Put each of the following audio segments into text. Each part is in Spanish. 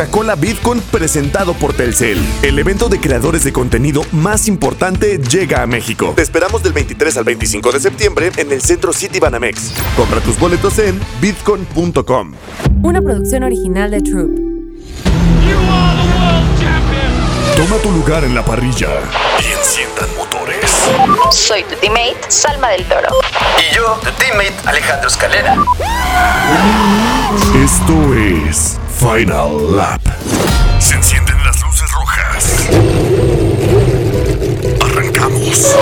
Coca-Cola VidCon presentado por Telcel. El evento de creadores de contenido más importante llega a México. Te esperamos del 23 al 25 de septiembre en el centro City Banamex. Compra tus boletos en vidcon.com. Una producción original de Troop. Toma tu lugar en la parrilla y enciendan motores. Soy tu teammate, Salma del Toro. Y yo, tu teammate, Alejandro Escalera. Esto es Final Lap. Se encienden las luces rojas. Arrancamos.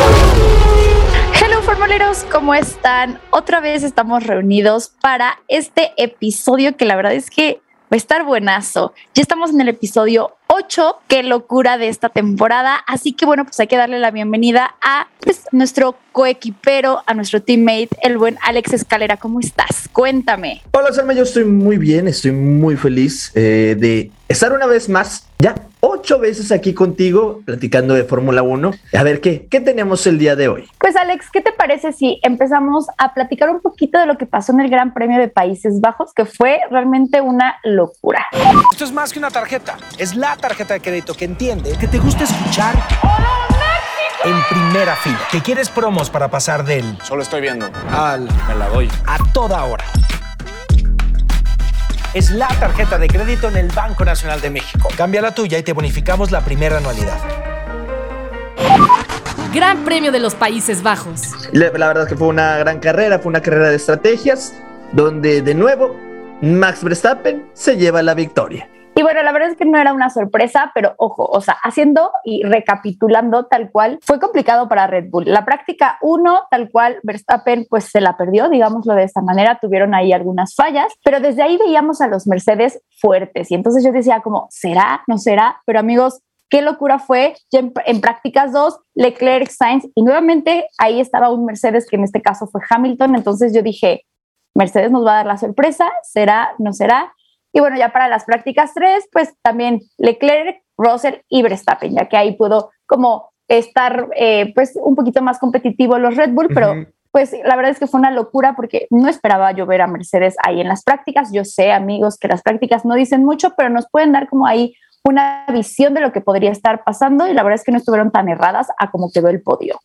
Hello formuleros, ¿cómo están? Otra vez estamos reunidos para este episodio que la verdad es que va a estar buenazo. Ya estamos en el episodio 8, qué locura de esta temporada. Así que bueno, pues hay que darle la bienvenida a pues, nuestro coequipero, a nuestro teammate, el buen Alex Escalera. ¿Cómo estás? Cuéntame. Hola, Salma, yo estoy muy bien, estoy muy feliz eh, de estar una vez más, ya ocho veces aquí contigo, platicando de Fórmula 1. A ver, ¿qué, ¿qué tenemos el día de hoy? Pues Alex, ¿qué te parece si empezamos a platicar un poquito de lo que pasó en el Gran Premio de Países Bajos, que fue realmente una locura? Esto es más que una tarjeta, es la tarjeta de crédito que entiende que te gusta escuchar en primera fila, que quieres promos para pasar del Solo estoy viendo. al Me la doy. a toda hora. Es la tarjeta de crédito en el Banco Nacional de México. Cambia la tuya y te bonificamos la primera anualidad. Gran Premio de los Países Bajos. La, la verdad es que fue una gran carrera, fue una carrera de estrategias, donde de nuevo Max Verstappen se lleva la victoria. Y bueno, la verdad es que no era una sorpresa, pero ojo, o sea, haciendo y recapitulando tal cual, fue complicado para Red Bull. La práctica 1, tal cual, Verstappen pues se la perdió, digámoslo de esta manera, tuvieron ahí algunas fallas, pero desde ahí veíamos a los Mercedes fuertes y entonces yo decía como, ¿será? ¿No será? Pero amigos, qué locura fue en, en prácticas 2, Leclerc, Sainz y nuevamente ahí estaba un Mercedes que en este caso fue Hamilton, entonces yo dije, Mercedes nos va a dar la sorpresa, ¿será? ¿No será? Y bueno, ya para las prácticas 3, pues también Leclerc, Russell y Verstappen, ya que ahí pudo como estar eh, pues un poquito más competitivo los Red Bull, pero Ujú. pues la verdad es que fue una locura porque no esperaba yo ver a Mercedes ahí en las prácticas. Yo sé, amigos, que las prácticas no dicen mucho, pero nos pueden dar como ahí una visión de lo que podría estar pasando y la verdad es que no estuvieron tan erradas a como quedó el podio.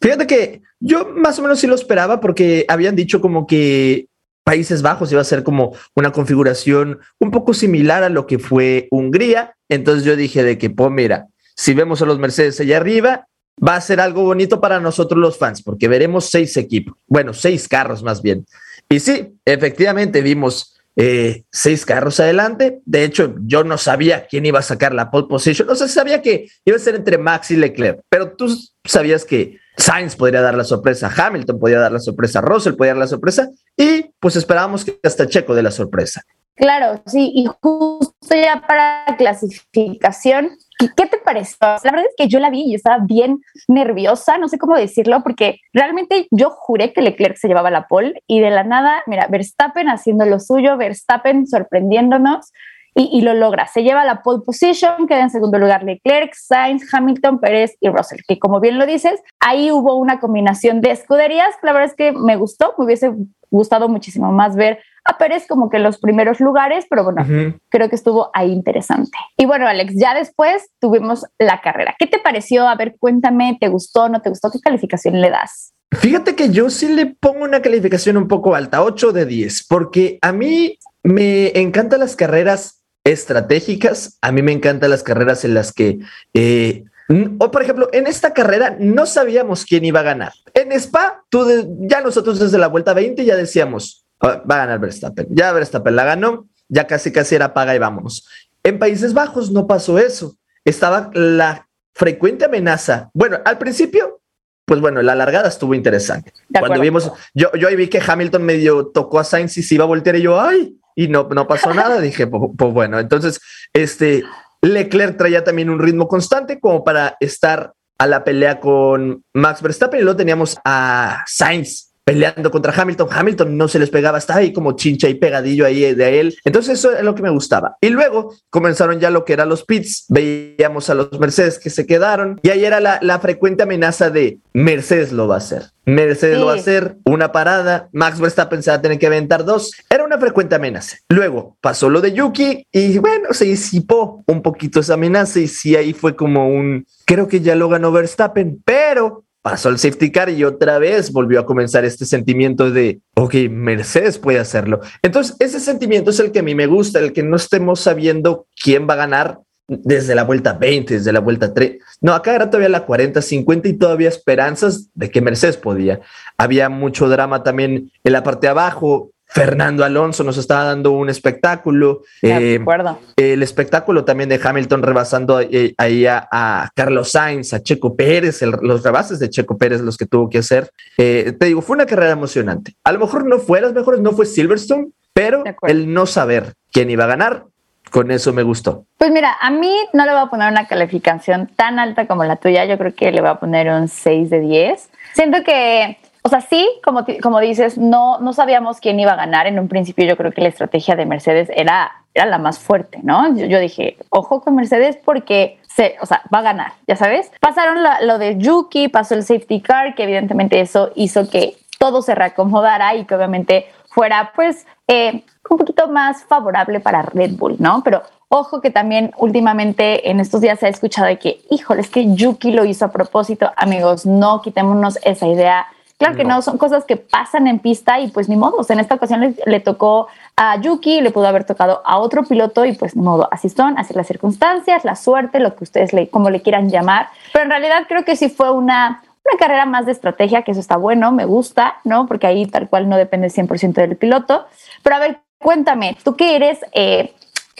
Fíjate que yo más o menos sí lo esperaba porque habían dicho como que Países Bajos iba a ser como una configuración un poco similar a lo que fue Hungría. Entonces yo dije de que, pues mira, si vemos a los Mercedes allá arriba, va a ser algo bonito para nosotros los fans, porque veremos seis equipos, bueno, seis carros más bien. Y sí, efectivamente vimos eh, seis carros adelante. De hecho, yo no sabía quién iba a sacar la pole position. O sea, sabía que iba a ser entre Max y Leclerc, pero tú sabías que Sainz podría dar la sorpresa, Hamilton podría dar la sorpresa, Russell podría dar la sorpresa y pues esperábamos que hasta Checo dé la sorpresa. Claro, sí, y justo ya para clasificación, ¿qué te pareció? La verdad es que yo la vi y estaba bien nerviosa, no sé cómo decirlo, porque realmente yo juré que Leclerc se llevaba la pole y de la nada, mira, Verstappen haciendo lo suyo, Verstappen sorprendiéndonos y, y lo logra. Se lleva la pole position, queda en segundo lugar Leclerc, Sainz, Hamilton, Pérez y Russell, que como bien lo dices, ahí hubo una combinación de escuderías, la verdad es que me gustó, me hubiese gustado muchísimo más ver a Pérez como que en los primeros lugares, pero bueno, Ujú. creo que estuvo ahí interesante. Y bueno, Alex, ya después tuvimos la carrera. ¿Qué te pareció? A ver, cuéntame, ¿te gustó, no te gustó? ¿Qué calificación le das? Fíjate que yo sí le pongo una calificación un poco alta, 8 de 10, porque a mí me encantan las carreras estratégicas, a mí me encantan las carreras en las que, eh, o por ejemplo, en esta carrera no sabíamos quién iba a ganar. En Spa, tú de- ya nosotros desde la vuelta 20 ya decíamos, "Ah, va a ganar Verstappen, ya Verstappen la ganó, ya casi casi era paga y vámonos. En Países Bajos no pasó eso, estaba la frecuente amenaza. Bueno, al principio pues bueno, la largada estuvo interesante. Cuando vimos, yo, yo ahí vi que Hamilton medio tocó a Sainz y se iba a voltear y yo, ay, y no, no pasó nada. Dije, pues, bueno, entonces, este, Leclerc traía también un ritmo constante como para estar a la pelea con Max Verstappen y luego teníamos a Sainz peleando contra Hamilton. Hamilton no se les pegaba, estaba ahí como chincha y pegadillo ahí de él. Entonces eso es lo que me gustaba. Y luego comenzaron ya lo que eran los pits. Veíamos a los Mercedes que se quedaron y ahí era la, la frecuente amenaza de Mercedes lo va a hacer. Mercedes lo va a hacer, una parada, Max Verstappen se va a tener que aventar dos. Era una frecuente amenaza. Luego pasó lo de Yuki y bueno, se disipó un poquito esa amenaza y sí ahí fue como un, creo que ya lo ganó Verstappen, pero pasó el safety car y otra vez volvió a comenzar este sentimiento de, ok, Mercedes puede hacerlo. Entonces, ese sentimiento es el que a mí me gusta, el que no estemos sabiendo quién va a ganar desde la vuelta 20, desde la vuelta 3. No, acá era todavía la 40, 50 y todavía esperanzas de que Mercedes podía. Había mucho drama también en la parte de abajo. Fernando Alonso nos estaba dando un espectáculo. Eh, acuerdo. El espectáculo también de Hamilton rebasando eh, ahí a, Carlos Sainz, a Checo Pérez, los rebases de Checo Pérez, los que tuvo que hacer. Eh, te digo, fue una carrera emocionante. A lo mejor no fue las mejores, no fue Silverstone, pero el no saber quién iba a ganar, con eso me gustó. Pues mira, a mí no le voy a poner una calificación tan alta como la tuya, yo creo que le voy a poner un 6 de 10. Siento que o sea, sí, como, como dices, no, no sabíamos quién iba a ganar. En un principio yo creo que la estrategia de Mercedes era, era la más fuerte, ¿no? Yo, dije, ojo con Mercedes porque se, o sea, va a ganar, ya sabes. Pasaron lo de Yuki, pasó el safety car, que evidentemente eso hizo que todo se reacomodara y que obviamente fuera pues eh, un poquito más favorable para Red Bull, ¿no? Pero ojo que también últimamente en estos días se ha escuchado de que, híjole, es que Yuki lo hizo a propósito. Amigos, no quitémonos esa idea Claro que no. son cosas que pasan en pista y pues ni modo. en esta ocasión le, tocó a Yuki, le pudo haber tocado a otro piloto y pues ni modo. Así son, así las circunstancias, la suerte, lo que ustedes le, como le quieran llamar. Pero en realidad creo que sí fue una, una carrera más de estrategia, que eso está bueno, me gusta, ¿no? Porque ahí tal cual no depende 100% del piloto. Pero a ver, cuéntame, tú que eres eh,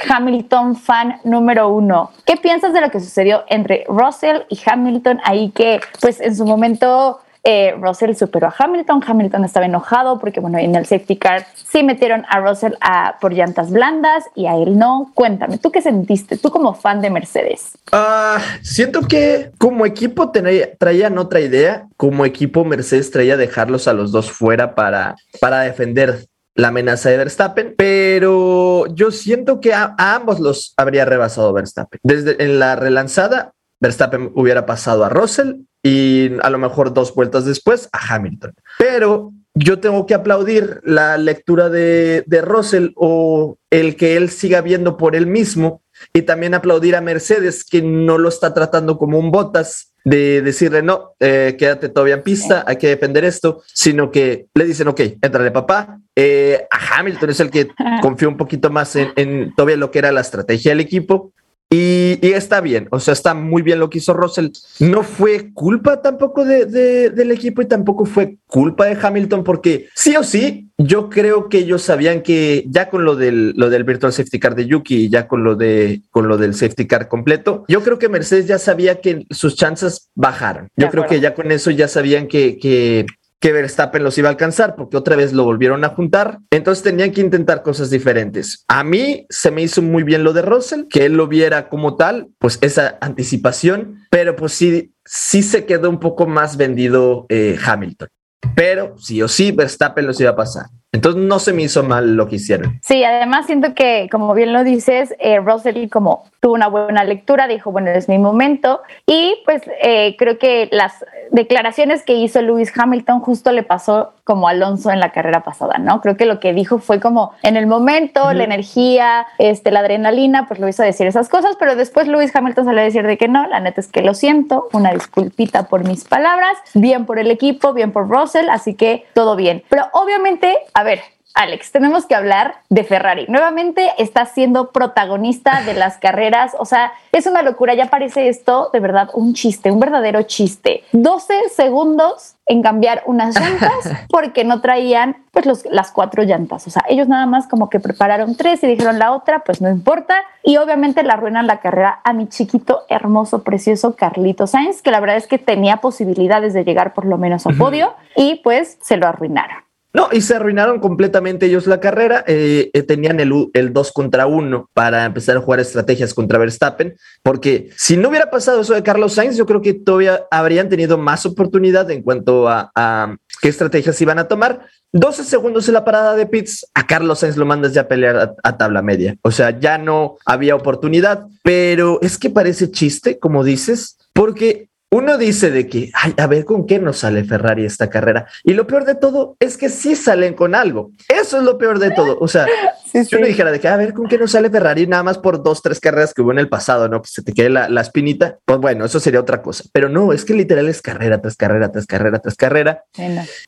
Hamilton fan número uno, ¿qué piensas de lo que sucedió entre Russell y Hamilton ahí que pues en su momento eh, Russell superó a Hamilton. Hamilton estaba enojado porque, bueno, en el safety car sí metieron a Russell a, por llantas blandas y a él no. Cuéntame, ¿tú qué sentiste? Tú como fan de Mercedes. Ah, siento que como equipo traía, traían otra idea. Como equipo, Mercedes traía dejarlos a los dos fuera para, para defender la amenaza de Verstappen, pero yo siento que a, ambos los habría rebasado Verstappen. Desde en la relanzada, Verstappen hubiera pasado a Russell y a lo mejor dos vueltas después a Hamilton. Pero yo tengo que aplaudir la lectura de, de Russell o el que él siga viendo por él mismo y también aplaudir a Mercedes que no lo está tratando como un botas de decirle no, eh, quédate todavía en pista, hay que defender esto, sino que le dicen, ok, entrale papá. Eh, a Hamilton es el que confió un poquito más en, en todavía lo que era la estrategia del equipo y, está bien, o sea, está muy bien lo que hizo Russell. No fue culpa tampoco de, del equipo y tampoco fue culpa de Hamilton, porque sí o sí, yo creo que ellos sabían que ya con lo del, lo del Virtual Safety Car de Yuki y ya con lo, de, con lo del Safety Car completo, yo creo que Mercedes ya sabía que sus chances bajaron. Yo creo que ya con eso ya sabían que, que que Verstappen los iba a alcanzar porque otra vez lo volvieron a juntar. Entonces tenían que intentar cosas diferentes. A mí se me hizo muy bien lo de Russell, que él lo viera como tal, pues esa anticipación, pero pues sí, sí se quedó un poco más vendido eh, Hamilton. Pero sí o sí, Verstappen los iba a pasar. Entonces no se me hizo mal lo que hicieron. Sí, además siento que, como bien lo dices, eh, Russell como tuvo una buena lectura, dijo, bueno, es mi momento. Y pues eh, creo que las declaraciones que hizo Lewis Hamilton justo le pasó como Alonso en la carrera pasada, ¿no? Creo que lo que dijo fue como en el momento, la energía, este, la adrenalina, pues lo hizo decir esas cosas, pero después Lewis Hamilton salió a decir de que no, la neta es que lo siento, una disculpita por mis palabras, bien por el equipo, bien por Russell, así que todo bien. Pero obviamente, a ver, Alex, tenemos que hablar de Ferrari. Nuevamente está siendo protagonista de las carreras. O sea, es una locura. Ya parece esto de verdad un chiste, un verdadero chiste. 12 segundos en cambiar unas llantas porque no traían pues los, las cuatro llantas. O sea, ellos nada más como que prepararon tres y dijeron la otra, pues no importa. Y obviamente la arruinan la carrera a mi chiquito, hermoso, precioso Carlito Sainz, que la verdad es que tenía posibilidades de llegar por lo menos a podio y pues se lo arruinaron. No, y se arruinaron completamente ellos la carrera. Eh, eh, tenían el, el 2 contra 1 para empezar a jugar estrategias contra Verstappen, porque si no hubiera pasado eso de Carlos Sainz, yo creo que todavía habrían tenido más oportunidad en cuanto a, qué estrategias iban a tomar. 12 segundos en la parada de pits, a Carlos Sainz lo mandas ya a pelear a, tabla media. O sea, ya no había oportunidad, pero es que parece chiste, como dices, porque uno dice de que, ay, a ver con qué nos sale Ferrari esta carrera. Y lo peor de todo es que sí salen con algo. Eso es lo peor de todo. O sea, sí, si uno dijera de que, a ver con qué nos sale Ferrari nada más por dos, tres carreras que hubo en el pasado, ¿no? Que se te quede la, la espinita, pues bueno, eso sería otra cosa. Pero no, es que literal es carrera tras carrera, tras carrera, tras carrera.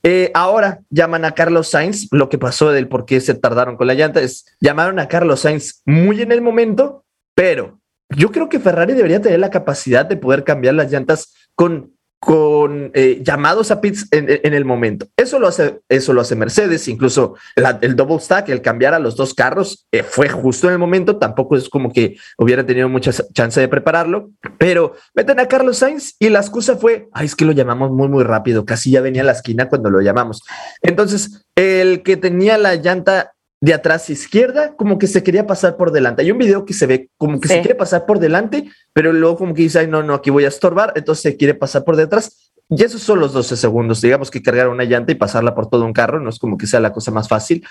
Eh, ahora llaman a Carlos Sainz. Lo que pasó del por qué se tardaron con la llanta es llamaron a Carlos Sainz muy en el momento, pero yo creo que Ferrari debería tener la capacidad de poder cambiar las llantas con, con eh, llamados a pits en, el momento. Eso lo hace, eso lo hace Mercedes, incluso el double stack, el cambiar a los dos carros, eh, fue justo en el momento. Tampoco es como que hubiera tenido mucha chance de prepararlo, pero meten a Carlos Sainz y la excusa fue, es que lo llamamos muy, muy rápido, casi ya venía a la esquina cuando lo llamamos. Entonces, el que tenía la llanta de atrás izquierda, como que se quería pasar por delante. Hay un video que se ve como que sí. se quiere pasar por delante, pero luego como que dice, ay, no, no, aquí voy a estorbar, entonces se quiere pasar por detrás. Y esos son los 12 segundos, digamos que cargar una llanta y pasarla por todo un carro, no es como que sea la cosa más fácil,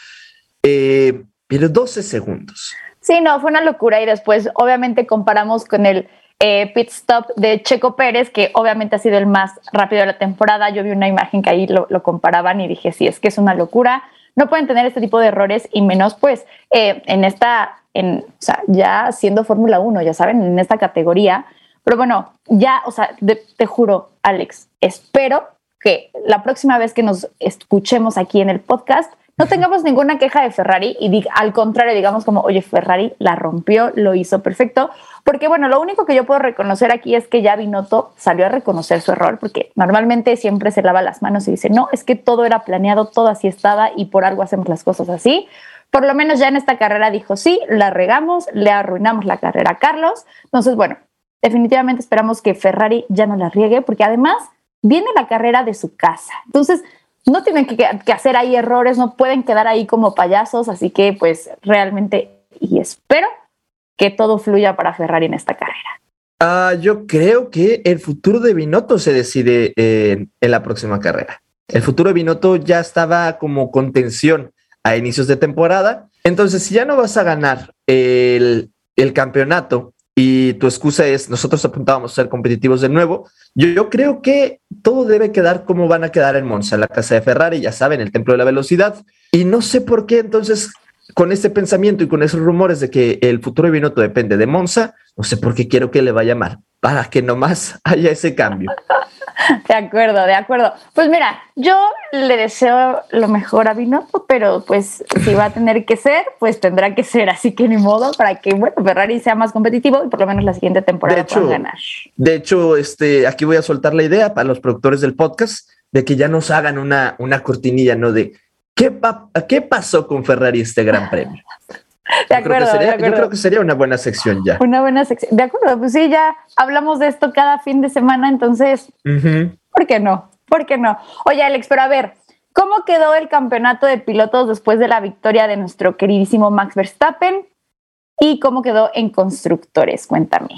eh, pero 12 segundos. Sí, no, fue una locura y después obviamente comparamos con el eh, pit stop de Checo Pérez, que obviamente ha sido el más rápido de la temporada. Yo vi una imagen que ahí lo, lo comparaban y dije, sí, es que es una locura no pueden tener este tipo de errores y menos pues eh, en esta, en, o sea, ya siendo Fórmula 1, ya saben, en esta categoría. Pero bueno, ya, o sea, te juro, Alex, espero que la próxima vez que nos escuchemos aquí en el podcast no tengamos ninguna queja de Ferrari y diga, al contrario, digamos como, oye, Ferrari la rompió, lo hizo perfecto, porque bueno, lo único que yo puedo reconocer aquí es que ya Binotto salió a reconocer su error, porque normalmente siempre se lava las manos y dice, no, es que todo era planeado, todo así estaba y por algo hacemos las cosas así. Por lo menos ya en esta carrera dijo, sí, la regamos, le arruinamos la carrera a Carlos. Entonces, bueno, definitivamente esperamos que Ferrari ya no la riegue, porque además viene la carrera de su casa. Entonces, no tienen que, hacer ahí errores, no pueden quedar ahí como payasos, así que pues realmente y espero que todo fluya para Ferrari en esta carrera. Uh, yo creo que el futuro de Binotto se decide en, en la próxima carrera. El futuro de Binotto ya estaba como contención a inicios de temporada. Entonces, si ya no vas a ganar el, el campeonato y tu excusa es nosotros apuntábamos a ser competitivos de nuevo, yo, creo que todo debe quedar como van a quedar en Monza, la casa de Ferrari, ya saben, el templo de la velocidad. Y no sé por qué entonces con este pensamiento y con esos rumores de que el futuro de Binotto depende de Monza, no sé por qué quiero que le vaya mal, para que nomás haya ese cambio. De acuerdo, de acuerdo. Pues mira, yo le deseo lo mejor a Binotto, pero pues si va a tener que ser, pues tendrá que ser, así que ni modo para que bueno, Ferrari sea más competitivo y por lo menos la siguiente temporada de hecho, puedan ganar. De hecho, este, aquí voy a soltar la idea para los productores del podcast de que ya nos hagan una, una cortinilla, ¿no? De ¿qué, pa ¿qué pasó con Ferrari este gran premio? De acuerdo, yo, creo sería, de acuerdo. yo creo que sería una buena sección ya. Una buena sección. De acuerdo, pues sí, ya hablamos de esto cada fin de semana, entonces, uh -huh. ¿por qué no? ¿Por qué no? Oye, Alex, pero a ver, ¿cómo quedó el campeonato de pilotos después de la victoria de nuestro queridísimo Max Verstappen? ¿Y cómo quedó en constructores? Cuéntame.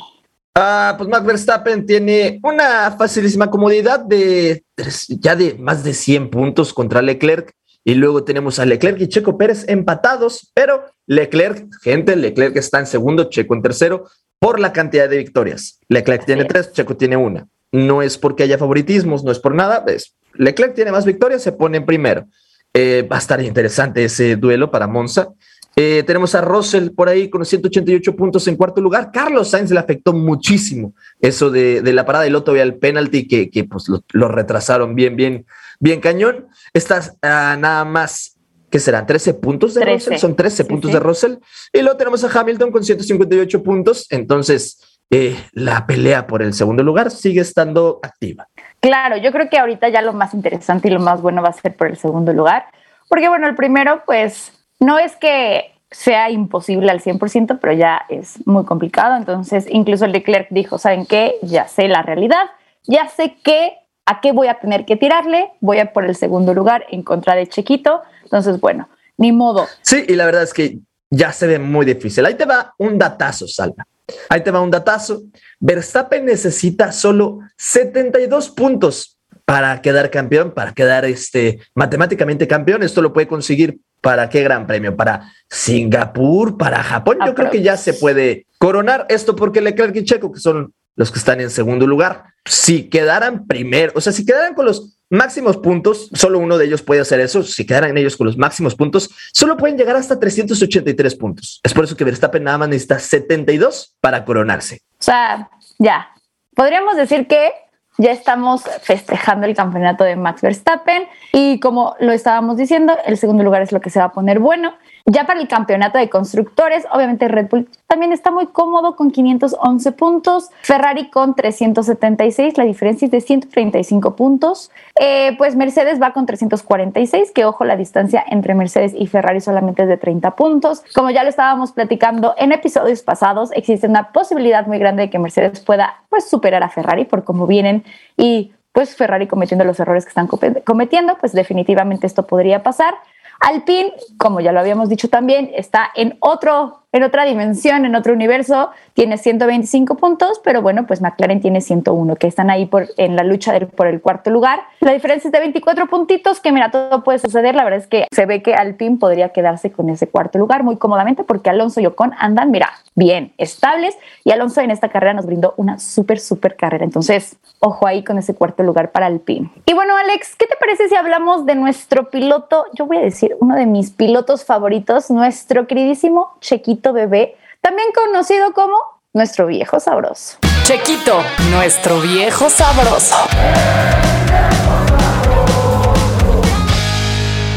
Ah, pues Max Verstappen tiene una facilísima comodidad de ya de más de 100 puntos contra Leclerc. Y luego tenemos a Leclerc y Checo Pérez empatados, pero Leclerc, gente, Leclerc está en segundo, Checo en tercero, por la cantidad de victorias. Leclerc tiene tres, Checo tiene una. No es porque haya favoritismos, no es por nada, es Leclerc tiene más victorias, se pone en primero. Eh, va a estar interesante ese duelo para Monza. Eh, tenemos a Russell por ahí con 188 puntos en cuarto lugar. Carlos Sainz le afectó muchísimo eso de, de la parada y luego todavía el penalty que, que pues lo, lo, retrasaron bien, bien, bien cañón. Estás uh, nada más, ¿qué serán? 13 puntos de 13. Russell, son 13 sí, puntos sí. de Russell. Y luego tenemos a Hamilton con 158 puntos. Entonces, eh, la pelea por el segundo lugar sigue estando activa. Claro, yo creo que ahorita ya lo más interesante y lo más bueno va a ser por el segundo lugar. Porque bueno, el primero, pues no es que sea imposible al 100%, pero ya es muy complicado. Entonces, incluso el Leclerc dijo, ¿saben qué? Ya sé la realidad, ya sé que ¿a qué voy a tener que tirarle? Voy a por el segundo lugar en contra de Chequito. Entonces, bueno, ni modo. Sí, y la verdad es que ya se ve muy difícil. Ahí te va un datazo, Salva. Ahí te va un datazo. Verstappen necesita solo 72 puntos para quedar campeón, para quedar este, matemáticamente campeón. Esto lo puede conseguir para qué gran premio, para Singapur, para Japón. Yo creo que ya se puede coronar esto porque Leclerc y Checo, que son los que están en segundo lugar, si quedaran primero, o sea, si quedaran con los máximos puntos, solo uno de ellos puede hacer eso. Si quedaran ellos con los máximos puntos, solo pueden llegar hasta 383 puntos. Es por eso que Verstappen nada más necesita 72 para coronarse. O sea, ya. Podríamos decir que ya estamos festejando el campeonato de Max Verstappen y como lo estábamos diciendo, el segundo lugar es lo que se va a poner bueno. Ya para el campeonato de constructores, obviamente Red Bull también está muy cómodo con 511 puntos, Ferrari con 376, la diferencia es de 135 puntos. Eh, pues Mercedes va con 346, que ojo, la distancia entre Mercedes y Ferrari solamente es de 30 puntos. Como ya lo estábamos platicando en episodios pasados, existe una posibilidad muy grande de que Mercedes pueda pues superar a Ferrari por cómo vienen y pues Ferrari cometiendo los errores que están cometiendo, pues definitivamente esto podría pasar. Alpine, como ya lo habíamos dicho también, está en otro en otra dimensión, en otro universo, tiene 125 puntos, pero bueno, pues McLaren tiene 101, que están ahí por, en la lucha por el cuarto lugar. La diferencia es de 24 puntitos, que mira, todo puede suceder. La verdad es que se ve que Alpine podría quedarse con ese cuarto lugar muy cómodamente, porque Alonso y Ocon andan, mira, bien, estables, y Alonso en esta carrera nos brindó una súper, súper carrera. Entonces, ojo ahí con ese cuarto lugar para Alpine. Y bueno, Alex, ¿qué te parece si hablamos de nuestro piloto? Yo voy a decir uno de mis pilotos favoritos, nuestro queridísimo Chequito Bebé, también conocido como nuestro viejo sabroso. Chequito, nuestro viejo sabroso.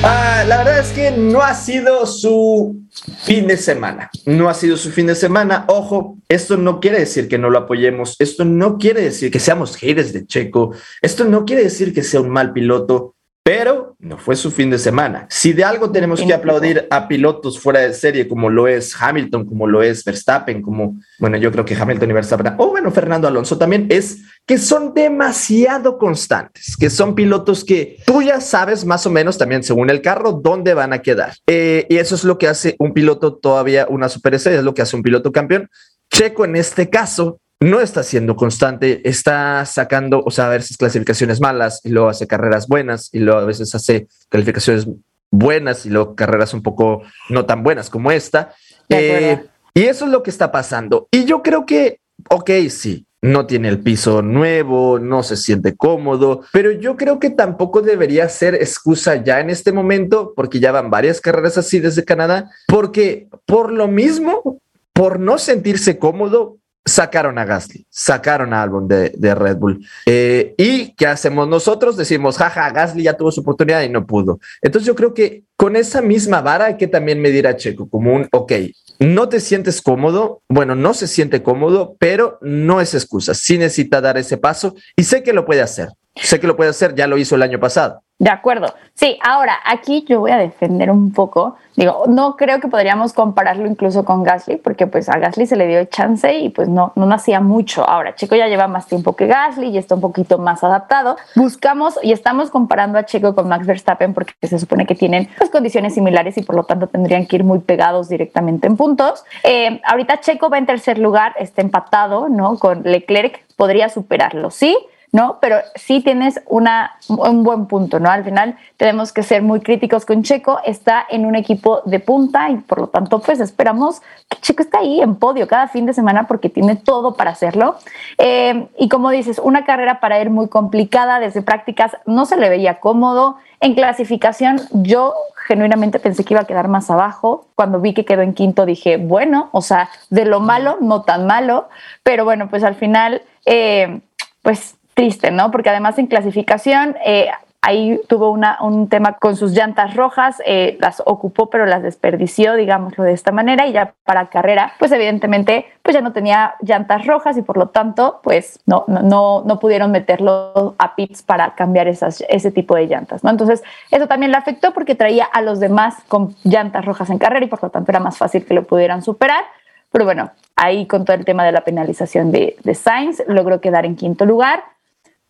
Ah, la verdad es que no ha sido su fin de semana. No ha sido su fin de semana. Ojo, esto no quiere decir que no lo apoyemos. Esto no quiere decir que seamos haters de Checo. Esto no quiere decir que sea un mal piloto pero no fue su fin de semana. Si de algo tenemos que aplaudir a pilotos fuera de serie, como lo es Hamilton, como lo es Verstappen, como, bueno, yo creo que Hamilton y Verstappen, o bueno, Fernando Alonso también, es que son demasiado constantes, que son pilotos que tú ya sabes más o menos también según el carro dónde van a quedar. Eh, y eso es lo que hace un piloto todavía una super es lo que hace un piloto campeón. Checo en este caso no está siendo constante, está sacando, o sea, a veces clasificaciones malas y luego hace carreras buenas y luego a veces hace calificaciones buenas y luego carreras un poco no tan buenas como esta. Eh, y eso es lo que está pasando. Y yo creo que, ok, sí, no tiene el piso nuevo, no se siente cómodo, pero yo creo que tampoco debería ser excusa ya en este momento, porque ya van varias carreras así desde Canadá, porque por lo mismo, por no sentirse cómodo, sacaron a Gasly, sacaron a Albon de, Red Bull. Eh, ¿Y qué hacemos nosotros? Decimos, jaja, Gasly ya tuvo su oportunidad y no pudo. Entonces yo creo que con esa misma vara hay que también medir a Checo como un, ok, no te sientes cómodo, bueno, no se siente cómodo, pero no es excusa, sí necesita dar ese paso y sé que lo puede hacer, sé que lo puede hacer, ya lo hizo el año pasado. De acuerdo. Sí, ahora aquí yo voy a defender un poco. Digo, no creo que podríamos compararlo incluso con Gasly, porque pues a Gasly se le dio chance y pues no, no hacía mucho. Ahora, Checo ya lleva más tiempo que Gasly y está un poquito más adaptado. Buscamos y estamos comparando a Checo con Max Verstappen porque se supone que tienen pues, condiciones similares y por lo tanto tendrían que ir muy pegados directamente en puntos. Eh, ahorita Checo va en tercer lugar, está empatado, ¿no? Con Leclerc, podría superarlo, ¿sí? ¿No? Pero sí tienes una, un buen punto, ¿no? Al final tenemos que ser muy críticos con Checo, está en un equipo de punta y por lo tanto pues esperamos que Checo esté ahí en podio cada fin de semana porque tiene todo para hacerlo. Eh, y como dices, una carrera para él muy complicada, desde prácticas no se le veía cómodo, en clasificación yo genuinamente pensé que iba a quedar más abajo. Cuando vi que quedó en quinto dije, bueno, o sea, de lo malo, no tan malo, pero bueno, pues al final, eh, pues triste, ¿no? Porque además en clasificación eh, ahí tuvo una, un tema con sus llantas rojas, eh, las ocupó pero las desperdició, digámoslo de esta manera, y ya para carrera, pues evidentemente pues ya no tenía llantas rojas y por lo tanto pues no, no, no pudieron meterlo a pits para cambiar esas, ese tipo de llantas, ¿no? Entonces eso también le afectó porque traía a los demás con llantas rojas en carrera y por lo tanto era más fácil que lo pudieran superar. Pero bueno, ahí con todo el tema de la penalización de, de Sainz logró quedar en quinto lugar.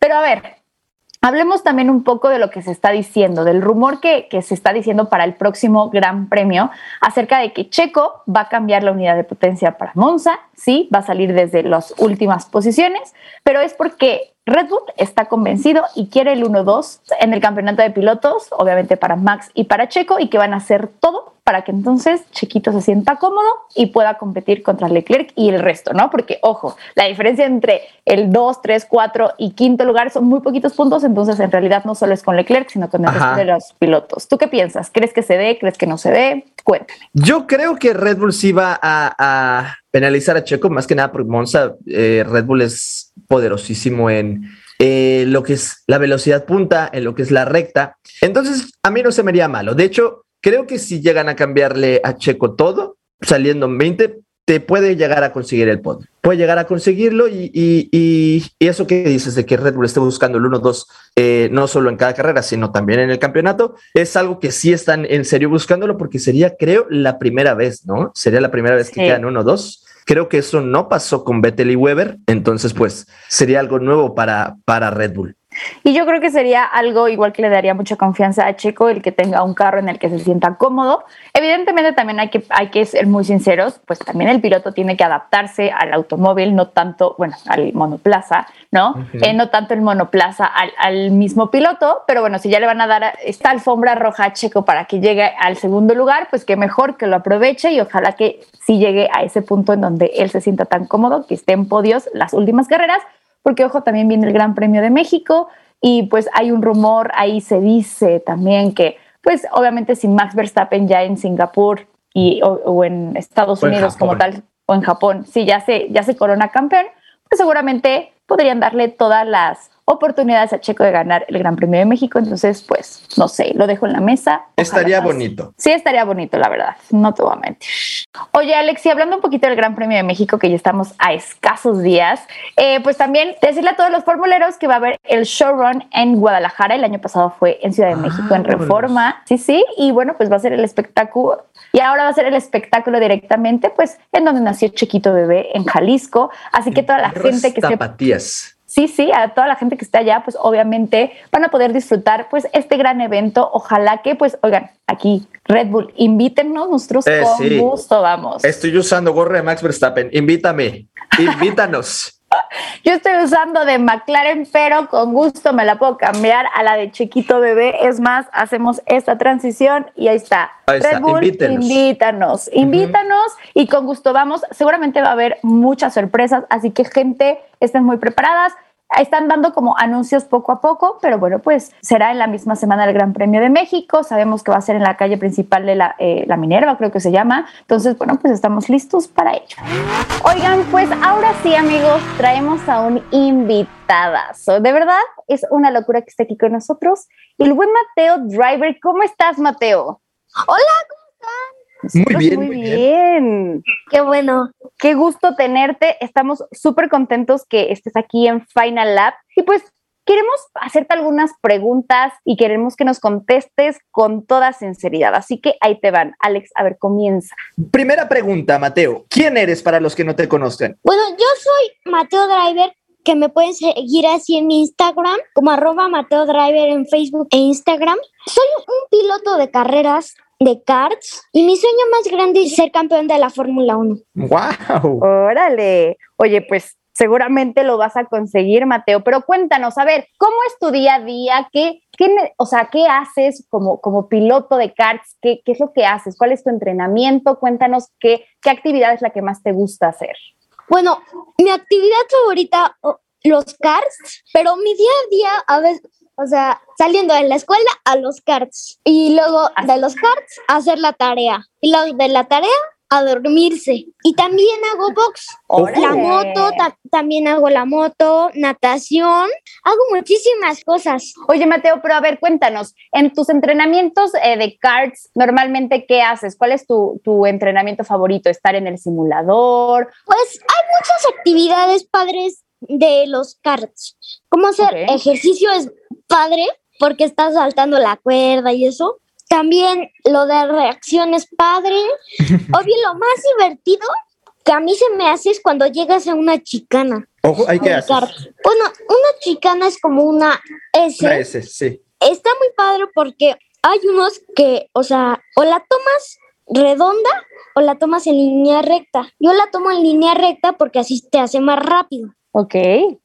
Pero a ver, hablemos también un poco de lo que se está diciendo, del rumor que, que, se está diciendo para el próximo Gran Premio acerca de que Checo va a cambiar la unidad de potencia para Monza, sí, va a salir desde las últimas posiciones, pero es porque Red Bull está convencido y quiere el 1-2 en el campeonato de pilotos, obviamente para Max y para Checo, y que van a hacer todo para que entonces Chiquito se sienta cómodo y pueda competir contra Leclerc y el resto, ¿no? Porque, ojo, la diferencia entre el 2, 3, 4 y quinto lugar son muy poquitos puntos, entonces en realidad no solo es con Leclerc, sino con el resto de los pilotos. ¿Tú qué piensas? ¿Crees que se dé? ¿Crees que no se dé? Cuéntame. Yo creo que Red Bull sí va a, a penalizar a Checo, más que nada porque Monza, eh, Red Bull es poderosísimo en eh, lo que es la velocidad punta, en lo que es la recta. Entonces, a mí no se me haría malo. De hecho, creo que si llegan a cambiarle a Checo todo, saliendo en 20, te puede llegar a conseguir el podio. Puede llegar a conseguirlo y, y, y, y eso que dices de que Red Bull esté buscando el 1-2, eh, no solo en cada carrera, sino también en el campeonato, es algo que sí están en serio buscándolo porque sería, creo, la primera vez, ¿no? Sería la primera vez que quedan 1-2. Creo que eso no pasó con Vettel y Weber, entonces pues sería algo nuevo para, para Red Bull. Y yo creo que sería algo igual que le daría mucha confianza a Checo el que tenga un carro en el que se sienta cómodo. Evidentemente también hay que, hay que ser muy sinceros, pues también el piloto tiene que adaptarse al automóvil, no tanto, bueno, al monoplaza, ¿no? Uh -huh. eh, no tanto el monoplaza al, al, mismo piloto, pero bueno, si ya le van a dar esta alfombra roja a Checo para que llegue al segundo lugar, pues qué mejor que lo aproveche y ojalá que sí llegue a ese punto en donde él se sienta tan cómodo, que esté en podios las últimas carreras porque ojo, también viene el Gran Premio de México y pues hay un rumor, ahí se dice también que pues obviamente sin Max Verstappen ya en Singapur y, o, o en Estados o Unidos en como tal o en Japón, si ya se, ya se corona campeón, pues seguramente podrían darle todas las oportunidades a Checo de ganar el Gran Premio de México. Entonces, pues, no sé, lo dejo en la mesa. Estaría bonito. Sí, estaría bonito, la verdad. No te voy a mentir. Oye, Alex, y hablando un poquito del Gran Premio de México, que ya estamos a escasos días, eh, pues también decirle a todos los formuleros que va a haber el showrun en Guadalajara. El año pasado fue en Ciudad de ah, México, en Reforma. Sí, sí. Y bueno, pues va a ser el espectáculo. Y ahora va a ser el espectáculo directamente, pues, en donde nació Chiquito Bebé, en Jalisco. Así que toda la gente que Tapatías. Sí, sí, a toda la gente que está allá, pues obviamente van a poder disfrutar pues este gran evento. Ojalá que pues, oigan, aquí Red Bull, invítenos, nosotros eh, con sí. gusto vamos. Estoy usando gorra de Max Verstappen, invítame, invítanos. Yo estoy usando de McLaren, pero con gusto me la puedo cambiar a la de Chiquito Bebé. Es más, hacemos esta transición y ahí está. Ahí está. Red Bull, invítanos, invítanos uh -huh. y con gusto vamos. Seguramente va a haber muchas sorpresas, así que gente, estén muy preparadas. Están dando como anuncios poco a poco, pero bueno, pues será en la misma semana del Gran Premio de México. Sabemos que va a ser en la calle principal de la, eh, la Minerva, creo que se llama. Entonces, bueno, pues estamos listos para ello. Oigan, pues ahora sí, amigos, traemos a un invitadazo. De verdad, es una locura que esté aquí con nosotros. El buen Mateo Driver. ¿Cómo estás, Mateo? Hola, ¿cómo están? Muy bien, muy bien. bien. Qué bueno. Qué gusto tenerte. Estamos súper contentos que estés aquí en Final Lab. Y pues queremos hacerte algunas preguntas y queremos que nos contestes con toda sinceridad. Así que ahí te van. Alex, a ver, comienza. Primera pregunta, Mateo. ¿Quién eres para los que no te conocen? Bueno, yo soy Mateo Driver que me pueden seguir así en mi Instagram, como arroba Mateo Driver en Facebook e Instagram. Soy un piloto de carreras de karts y mi sueño más grande es ser campeón de la Fórmula 1. ¡Wow! Órale. Oye, pues seguramente lo vas a conseguir, Mateo, pero cuéntanos, a ver, ¿cómo es tu día a día? ¿Qué, qué o sea, qué haces como, como piloto de karts? ¿Qué, ¿Qué es lo que haces? ¿Cuál es tu entrenamiento? Cuéntanos qué, qué actividad es la que más te gusta hacer. Bueno, mi actividad favorita, los karts, pero mi día a día a veces o sea, saliendo de la escuela a los carts y luego de los carts a hacer la tarea y luego de la tarea a dormirse. Y también hago box. ¡Órale! La moto, ta también hago la moto, natación, hago muchísimas cosas. Oye, Mateo, pero a ver, cuéntanos, en tus entrenamientos eh, de karts, normalmente, ¿qué haces? ¿Cuál es tu, tu, entrenamiento favorito? ¿Estar en el simulador? Pues hay muchas actividades padres de los karts. Como hacer okay. ejercicio es padre porque estás saltando la cuerda y eso. También lo de reacción es padre. Obvio, lo más divertido que a mí se me hace es cuando llegas a una chicana. Ojo, hay que hacer. Bueno, una chicana es como una S. Una S, sí. Está muy padre porque hay unos que, o sea, o la tomas redonda o la tomas en línea recta. Yo la tomo en línea recta porque así te hace más rápido. Ok.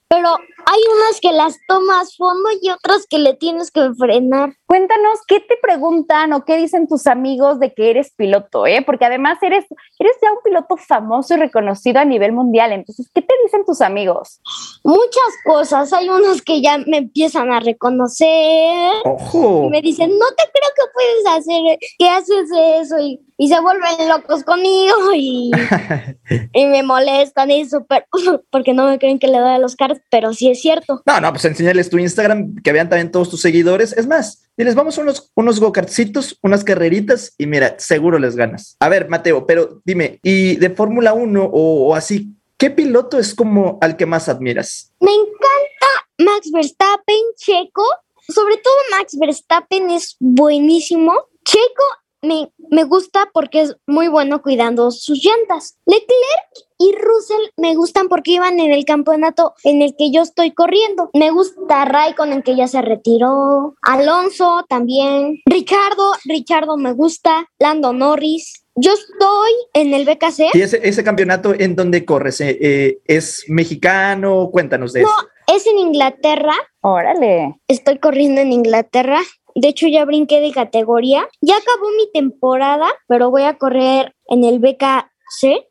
Pero hay unas que las tomas fondo y otras que le tienes que frenar. Cuéntanos qué te preguntan o qué dicen tus amigos de que eres piloto, ¿eh? Porque además eres, eres ya un piloto famoso y reconocido a nivel mundial. Entonces, ¿qué te dicen tus amigos? Muchas cosas. Hay unos que ya me empiezan a reconocer. Ojo. Y me dicen, no te creo que puedes hacer, que haces eso. Y, y se vuelven locos conmigo y, y me molestan y súper, porque no me creen que le doy a los cards, pero sí es cierto. No, no, pues enseñarles tu Instagram, que vean también todos tus seguidores. Es más, diles, vamos a unos, unos go-kartsitos, unas carreritas y mira, seguro les ganas. A ver, Mateo, pero dime, ¿y de Fórmula 1 o, o así, qué piloto es como al que más admiras? Me encanta Max Verstappen, Checo. Sobre todo Max Verstappen es buenísimo. Checo me, me, gusta porque es muy bueno cuidando sus llantas. Leclerc y Russell me gustan porque iban en el campeonato en el que yo estoy corriendo. Me gusta Raikkonen que ya se retiró. Alonso también. Ricardo, Ricardo me gusta. Lando Norris. Yo estoy en el BKC. ¿Y ese, ese campeonato en donde corres? Eh, eh, ¿Es mexicano? Cuéntanos de no, eso. Es en Inglaterra. Órale. Estoy corriendo en Inglaterra. De hecho, ya brinqué de categoría. Ya acabó mi temporada, pero voy a correr en el BKC.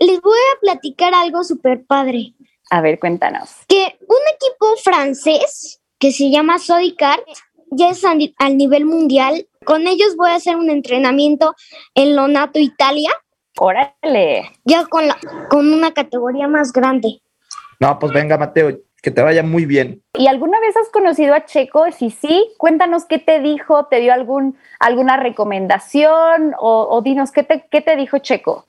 Les voy a platicar algo súper padre. A ver, cuéntanos. Que un equipo francés que se llama Sodicar ya es al nivel mundial. Con ellos voy a hacer un entrenamiento en Lonato, Italia. Órale. Ya con, la, con una categoría más grande. No, pues venga, Mateo, que te vaya muy bien. ¿Y alguna vez has conocido a Checo? Si sí, cuéntanos qué te dijo, te dio algún, alguna recomendación o, o dinos qué te, qué te dijo Checo.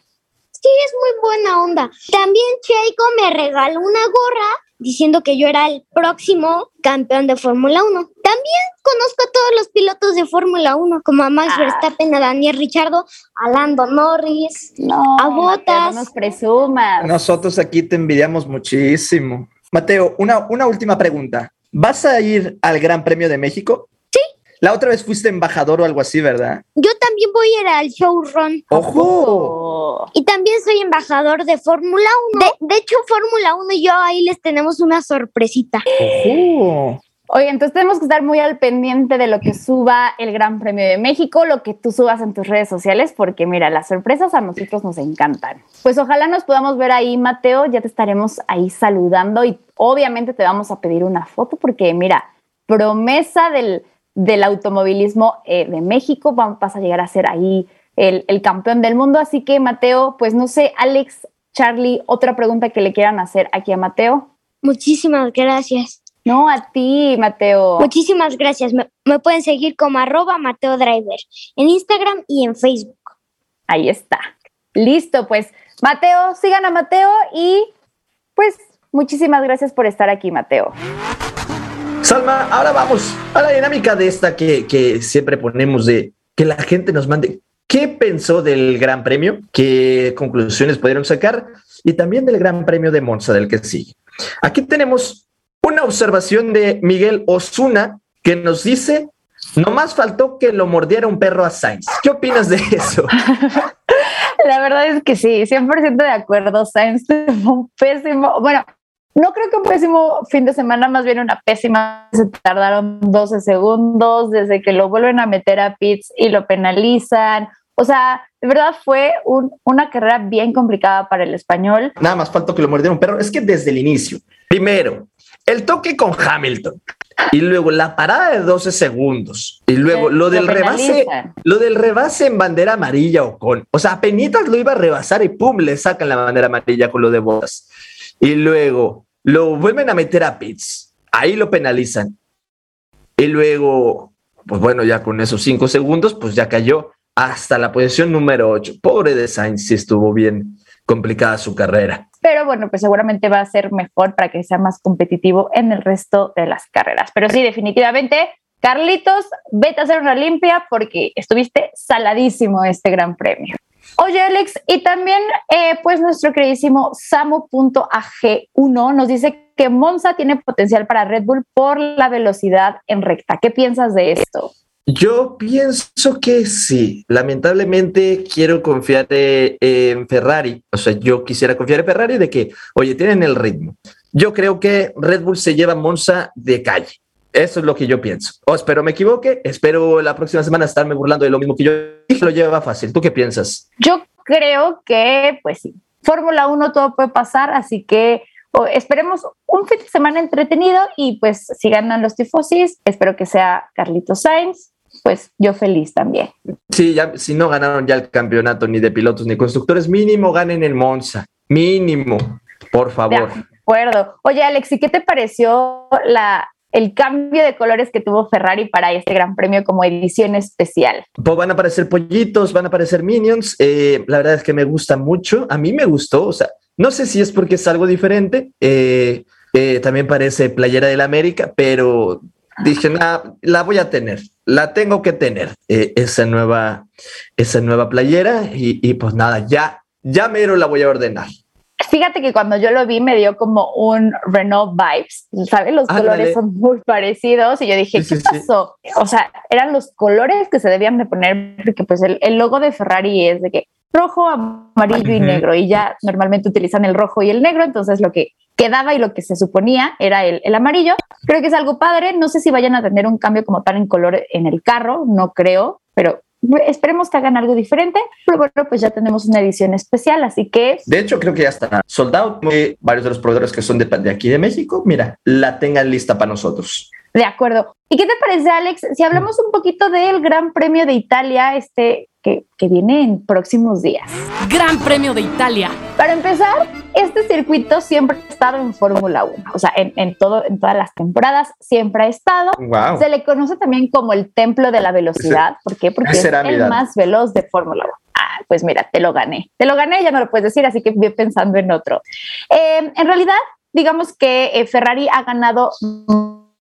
Sí, es muy buena onda. También Checo me regaló una gorra diciendo que yo era el próximo campeón de Fórmula 1. También conozco a todos los pilotos de Fórmula 1, como a Max ah. Verstappen, a Daniel Richardo, a Lando Norris, no, a Bottas. Mateo, no nos presumas. Nosotros aquí te envidiamos muchísimo. Mateo, una, una última pregunta. ¿Vas a ir al Gran Premio de México? Sí. La otra vez fuiste embajador o algo así, ¿verdad? Yo también voy a ir al showrun. ¡Ojo! Y también soy embajador de Fórmula 1. De, de, hecho, Fórmula 1 y yo ahí les tenemos una sorpresita. ¡Ojo! Oye, entonces tenemos que estar muy al pendiente de lo que suba el Gran Premio de México, lo que tú subas en tus redes sociales, porque mira, las sorpresas a nosotros nos encantan. Pues ojalá nos podamos ver ahí, Mateo, ya te estaremos ahí saludando y obviamente te vamos a pedir una foto porque mira, promesa del, del automovilismo eh, de México, vas a llegar a ser ahí el, el campeón del mundo, así que Mateo, pues no sé, Alex, Charlie, otra pregunta que le quieran hacer aquí a Mateo. Muchísimas gracias. No, a ti, Mateo. Muchísimas gracias. Me, me, pueden seguir como arroba Mateo Driver en Instagram y en Facebook. Ahí está. Listo, pues Mateo, sigan a Mateo y pues muchísimas gracias por estar aquí, Mateo. Salma, ahora vamos a la dinámica de esta que, que siempre ponemos de que la gente nos mande qué pensó del Gran Premio, qué conclusiones pudieron sacar y también del Gran Premio de Monza del que sigue. Aquí tenemos una observación de Miguel Osuna que nos dice, nomás faltó que lo mordiera un perro a Sainz. ¿Qué opinas de eso? La verdad es que sí, 100% de acuerdo. Sainz fue un pésimo, bueno, no creo que un pésimo fin de semana, más bien una pésima. Se tardaron 12 segundos desde que lo vuelven a meter a pits y lo penalizan. O sea, de verdad fue un, una carrera bien complicada para el español. Nada más faltó que lo mordiera un perro. Es que desde el inicio, primero, el toque con Hamilton y luego la parada de 12 segundos y luego lo del rebase, lo del rebase en bandera amarilla o con, o sea, penitas lo iba a rebasar y pum, le sacan la bandera amarilla con lo de botas. Y luego lo vuelven a meter a pits. Ahí lo penalizan. Y luego, pues bueno, ya con esos cinco segundos, pues ya cayó hasta la posición número 8. Pobre de Sainz, sí estuvo bien complicada su carrera pero bueno, pues seguramente va a ser mejor para que sea más competitivo en el resto de las carreras. Pero sí, definitivamente, Carlitos, vete a hacer una limpia porque estuviste saladísimo este gran premio. Oye, Alex, y también, eh, pues nuestro queridísimo Samu.ag1 nos dice que Monza tiene potencial para Red Bull por la velocidad en recta. ¿Qué piensas de esto? Yo pienso que sí. Lamentablemente quiero confiar eh, en Ferrari. O sea, yo quisiera confiar en Ferrari de que, oye, tienen el ritmo. Yo creo que Red Bull se lleva Monza de calle. Eso es lo que yo pienso. O espero me equivoque. Espero la próxima semana estarme burlando de lo mismo que yo lo lleva fácil. ¿Tú qué piensas? Yo creo que, pues sí, Fórmula 1 todo puede pasar, así que esperemos un fin de semana entretenido y pues si ganan los tifosis, espero que sea Carlitos Sainz, pues yo feliz también. Sí, ya, si no ganaron ya el campeonato ni de pilotos ni constructores, mínimo ganen el Monza, mínimo, por favor. De acuerdo. Oye, Alex, ¿y qué te pareció la, el cambio de colores que tuvo Ferrari para este gran premio como edición especial. Pues van a aparecer pollitos, van a aparecer minions. Eh, la verdad es que me gusta mucho. A mí me gustó. O sea, no sé si es porque es algo diferente. Eh, eh, también parece playera del América, pero dije, nada, la voy a tener. La tengo que tener. esa nueva, esa nueva playera y, y pues nada, ya, ya mero la voy a ordenar. Fíjate que cuando yo lo vi me dio como un Renault vibes, ¿sabes? Los colores son muy parecidos y yo dije, ¿qué pasó? O sea, eran los colores que se debían de poner porque pues el, logo de Ferrari es de que rojo, amarillo y negro y ya normalmente utilizan el rojo y el negro, entonces lo que quedaba y lo que se suponía era el, el, amarillo. Creo que es algo padre, no sé si vayan a tener un cambio como tal en color en el carro, no creo, pero esperemos que hagan algo diferente, pero bueno, pues ya tenemos una edición especial, así que... De hecho, creo que ya está soldado. Varios de los proveedores que son de, de aquí de México, mira, la tengan lista para nosotros. De acuerdo. ¿Y qué te parece, Alex? Si hablamos un poquito del Gran Premio de Italia, este que, que, viene en próximos días. Gran Premio de Italia. Para empezar, este circuito siempre ha estado en Fórmula 1, o sea, en, en, todo, en todas las temporadas siempre ha estado. Se le conoce también como el templo de la velocidad. ¿Por qué? Porque es el más veloz de Fórmula 1. Ah, pues mira, te lo gané. Te lo gané, ya no lo puedes decir, así que voy pensando en otro. Eh, en realidad, digamos que eh, Ferrari ha ganado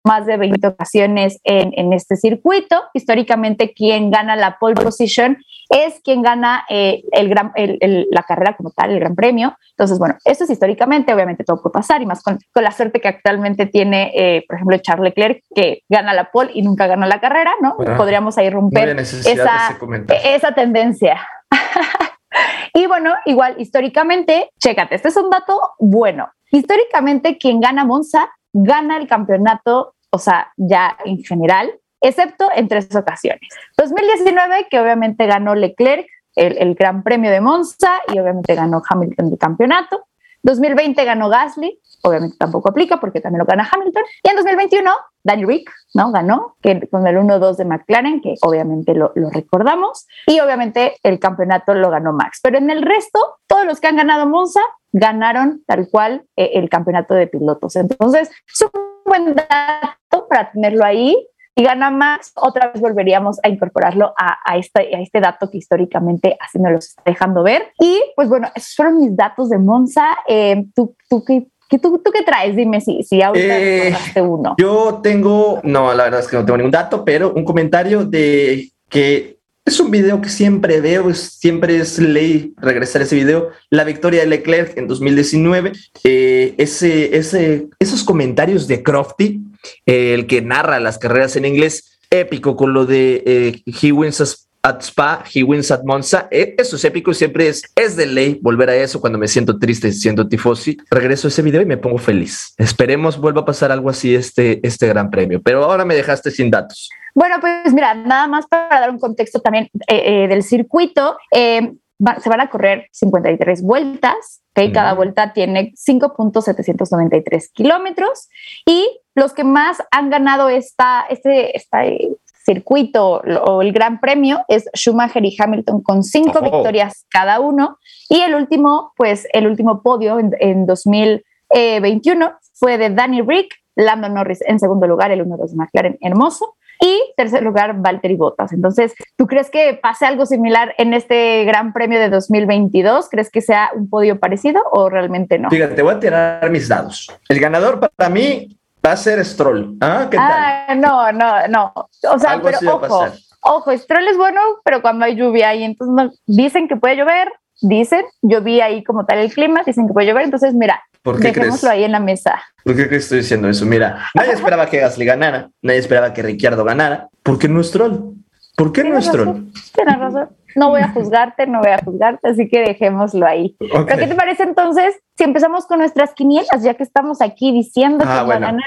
más de 20 ocasiones en, en, este circuito. Históricamente, quien gana la pole position es quien gana eh, el gran, el, la carrera como tal, el gran premio. Entonces, bueno, esto es históricamente, obviamente todo puede pasar y más con, con la suerte que actualmente tiene, eh, por ejemplo, Charles Leclerc, que gana la pole y nunca gana la carrera, ¿no? Podríamos ahí romper esa, esa tendencia. y bueno, igual históricamente, chécate, este es un dato bueno. Históricamente, quien gana Monza gana el campeonato o sea, ya en general, excepto en tres ocasiones. 2019, que obviamente ganó Leclerc el, Gran Premio de Monza y obviamente ganó Hamilton el campeonato. 2020 ganó Gasly, obviamente tampoco aplica porque también lo gana Hamilton. Y en 2021, Danny Rick, ¿no? Ganó que con el 1-2 de McLaren, que obviamente lo, lo, recordamos. Y obviamente el campeonato lo ganó Max. Pero en el resto, todos los que han ganado Monza ganaron tal cual eh, el campeonato de pilotos. Entonces, es un buen dato para tenerlo ahí. Y gana Max, otra vez volveríamos a incorporarlo a, a, este, a este dato que históricamente así nos lo está dejando ver. Y pues bueno, esos fueron mis datos de Monza. Eh, ¿tú, tú, qué, tú, ¿Tú qué traes? Dime si, si ahorita eh, uno. Yo tengo, no, la verdad es que no tengo ningún dato, pero un comentario de que es un video que siempre veo, siempre es ley regresar a ese video. La victoria de Leclerc en 2019, eh, ese, ese, esos comentarios de Crofty, eh, el que narra las carreras en inglés, épico con lo de eh, He wins at Spa, He wins at Monza. eso es épico, siempre es, es de ley volver a eso cuando me siento triste, siento tifosi. Regreso a ese video y me pongo feliz. Esperemos vuelva a pasar algo así este, este gran premio, pero ahora me dejaste sin datos. Bueno, pues mira, nada más para dar un contexto también eh, eh, del circuito. Eh, se van a correr 53 vueltas, ¿okay? cada vuelta tiene 5.793 kilómetros y los que más han ganado esta, este, este circuito o el gran premio es Schumacher y Hamilton con cinco victorias cada uno y el último, pues el último podio en, en 2021 fue de Danny Rick, Lando Norris en segundo lugar, el 1-2 de McLaren hermoso, y tercer lugar, Valtteri Bottas. Entonces, ¿tú crees que pase algo similar en este Gran Premio de 2022? ¿Crees que sea un podio parecido o realmente no? Fíjate, voy a tirar mis dados. El ganador para mí va a ser Stroll. ¿Ah? ¿Qué tal? Ah, no, no, no. O sea, pero ojo, Ojo, Stroll es bueno, pero cuando hay lluvia y entonces no- dicen que puede llover, dicen, yo vi ahí como tal el clima, dicen que puede llover, entonces mira, ¿Por qué dejémoslo crees? ahí en la mesa. ¿Por qué crees que estoy diciendo eso? Mira, nadie esperaba que Gasly ganara, nadie esperaba que Ricciardo ganara. ¿Por qué no Stroll? ¿Por qué no Tienes Stroll? razón, tienes razón. No voy a juzgarte, no voy a juzgarte, así que dejémoslo ahí. ¿Pero qué te parece entonces si empezamos con nuestras quinielas, ya que estamos aquí diciendo Ah, que va a bueno. ganar?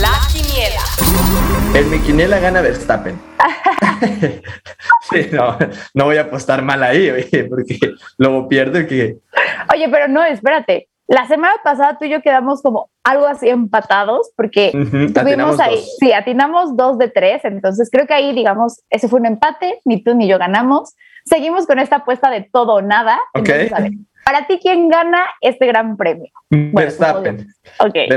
La quiniela. En mi quiniela gana Verstappen. sí, no, no voy a apostar mal ahí, oye, porque luego pierdo que... Oye, pero no, espérate. La semana pasada tú y yo quedamos como algo así empatados porque Ujú, tuvimos atinamos ahí, dos. sí, atinamos dos de tres, entonces creo que ahí, digamos, ese fue un empate, ni tú ni yo ganamos. Seguimos con esta apuesta de todo o nada. Ok. Entonces, a ver, para ti, ¿quién gana este gran premio? Verstappen. Ok, segundo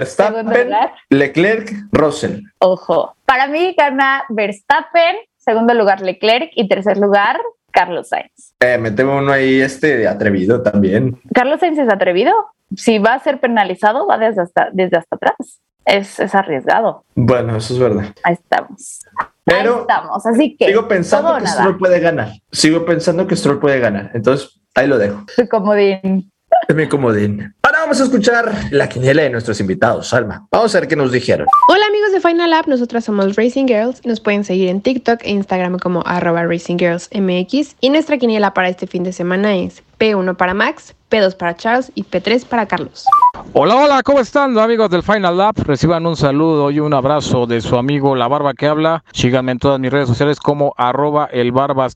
Verstappen, Leclerc, Russell. ojo. Para mí gana Verstappen, segundo lugar Leclerc y tercer lugar Carlos Sainz. Eh, me tengo uno ahí este atrevido también. Carlos Sainz es atrevido. Si va a ser penalizado, va desde hasta, desde hasta atrás. Es, es arriesgado. Bueno, eso es verdad. Ahí estamos. Ahí Pero estamos. Así que. sigo pensando que nada. Stroll puede ganar. Sigo pensando que Stroll puede ganar. Entonces, ahí lo dejo. Tu comodín. Es mi comodín. Ahora vamos a escuchar la quiniela de nuestros invitados, Alma. Vamos a ver qué nos dijeron. Hola amigos de Final App, nosotras somos Racing Girls nos pueden seguir en TikTok e Instagram como arroba Racing Girls MX y nuestra quiniela para este fin de semana es P1 para Max, P2 para Charles y P3 para Carlos. Hola, hola, ¿cómo están amigos del Final Lab? Reciban un saludo y un abrazo de su amigo La Barba que habla. Síganme en todas mis redes sociales como arroba el Barbas.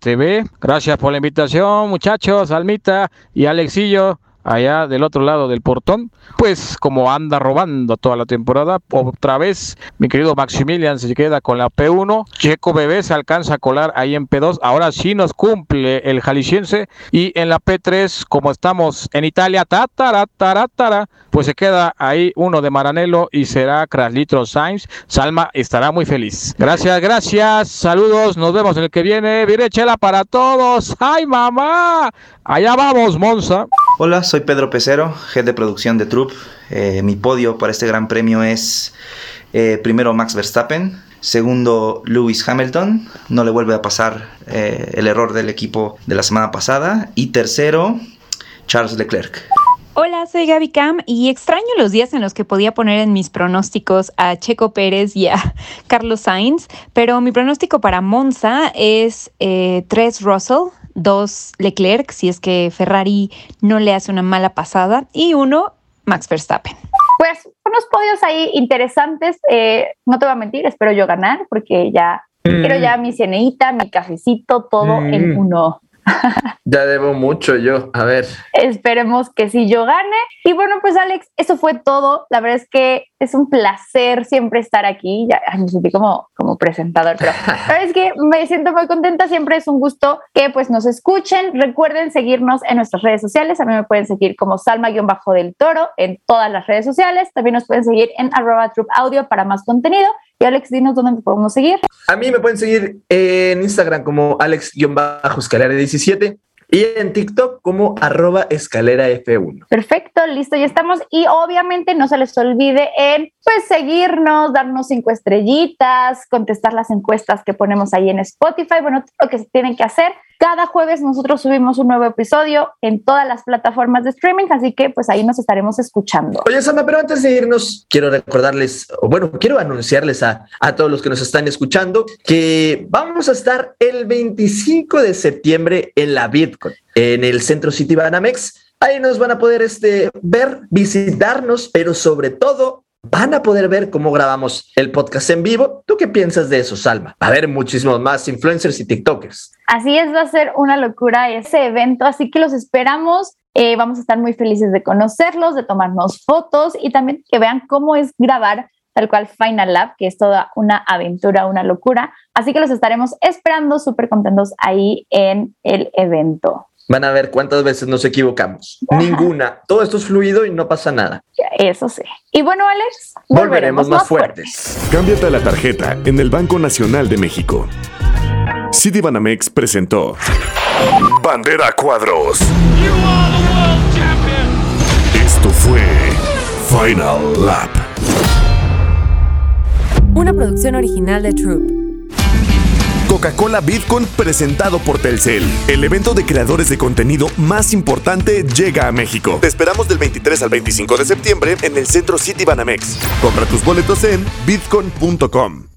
Gracias por la invitación, muchachos, Almita y Alexillo. Allá del otro lado del portón, pues como anda robando toda la temporada, otra vez mi querido Maximilian se queda con la P1, Checo Bebé se alcanza a colar ahí en P2, ahora sí nos cumple el jalisciense y en la P3, como estamos en Italia, tatara, taratara, pues se queda ahí uno de Maranello y será Kraslitro Sainz. Salma estará muy feliz. Gracias, gracias. Saludos. Nos vemos en el que viene. Virechela para todos. ¡Ay, mamá! Allá vamos, Monza. Hola, soy Pedro Pecero, head de producción de Troop. Eh, mi podio para este gran premio es eh, primero Max Verstappen, segundo Lewis Hamilton, no le vuelve a pasar eh, el error del equipo de la semana pasada, y tercero Charles Leclerc. Hola, soy Gaby Cam y extraño los días en los que podía poner en mis pronósticos a Checo Pérez y a Carlos Sainz, pero mi pronóstico para Monza es 3 Russell, 2 Leclerc, si es que Ferrari no le hace una mala pasada, y 1 Max Verstappen. Pues unos podios ahí interesantes. eh, no te voy a mentir, espero yo ganar porque ya Mm. quiero ya mi cenita, mi cafecito, todo en Mm. uno. Ya debo mucho yo. A ver. Esperemos que sí yo gane. Y bueno, pues Alex, eso fue todo. La verdad es que es un placer siempre estar aquí. Ya me sentí como, como presentador, pero la verdad es que me siento muy contenta. Siempre es un gusto que pues nos escuchen. Recuerden seguirnos en nuestras redes sociales. A mí me pueden seguir como Salma-del Toro en todas las redes sociales. También nos pueden seguir en arroba Troop Audio para más contenido. Y Alex, dinos dónde te podemos seguir. A mí me pueden seguir en Instagram como alex-escalera17 y en TikTok como arroba escalera F1. Perfecto, listo, ya estamos. Y obviamente no se les olvide en pues seguirnos, darnos cinco estrellitas, contestar las encuestas que ponemos ahí en Spotify. Bueno, lo que se tienen que hacer. Cada jueves nosotros subimos un nuevo episodio en todas las plataformas de streaming, así que pues ahí nos estaremos escuchando. Oye, Sama, pero antes de irnos, quiero recordarles, o bueno, quiero anunciarles a, a todos los que nos están escuchando que vamos a estar el 25 de septiembre en la Bitcoin, en el Centro City Banamex. Ahí nos van a poder este, ver, visitarnos, pero sobre todo van a poder ver cómo grabamos el podcast en vivo. ¿Tú qué piensas de eso, Salma? Va a haber muchísimos más influencers y TikTokers. Así es, va a ser una locura ese evento, así que los esperamos. Eh, vamos a estar muy felices de conocerlos, de tomarnos fotos y también que vean cómo es grabar tal cual Final Lab, que es toda una aventura, una locura. Así que los estaremos esperando súper contentos ahí en el evento. Van a ver cuántas veces nos equivocamos. Ninguna. Todo esto es fluido y no pasa nada. Eso sí. Y bueno, Alex, volveremos, más, fuertes. Cámbiate a la tarjeta en el Banco Nacional de México. Citibanamex presentó Bandera Cuadros. Esto fue Final Lap. Una producción original de Troop. Coca-Cola VidCon presentado por Telcel. El evento de creadores de contenido más importante llega a México. Te esperamos del 23 al 25 de septiembre en el Centro City Banamex. Compra tus boletos en vidcon.com.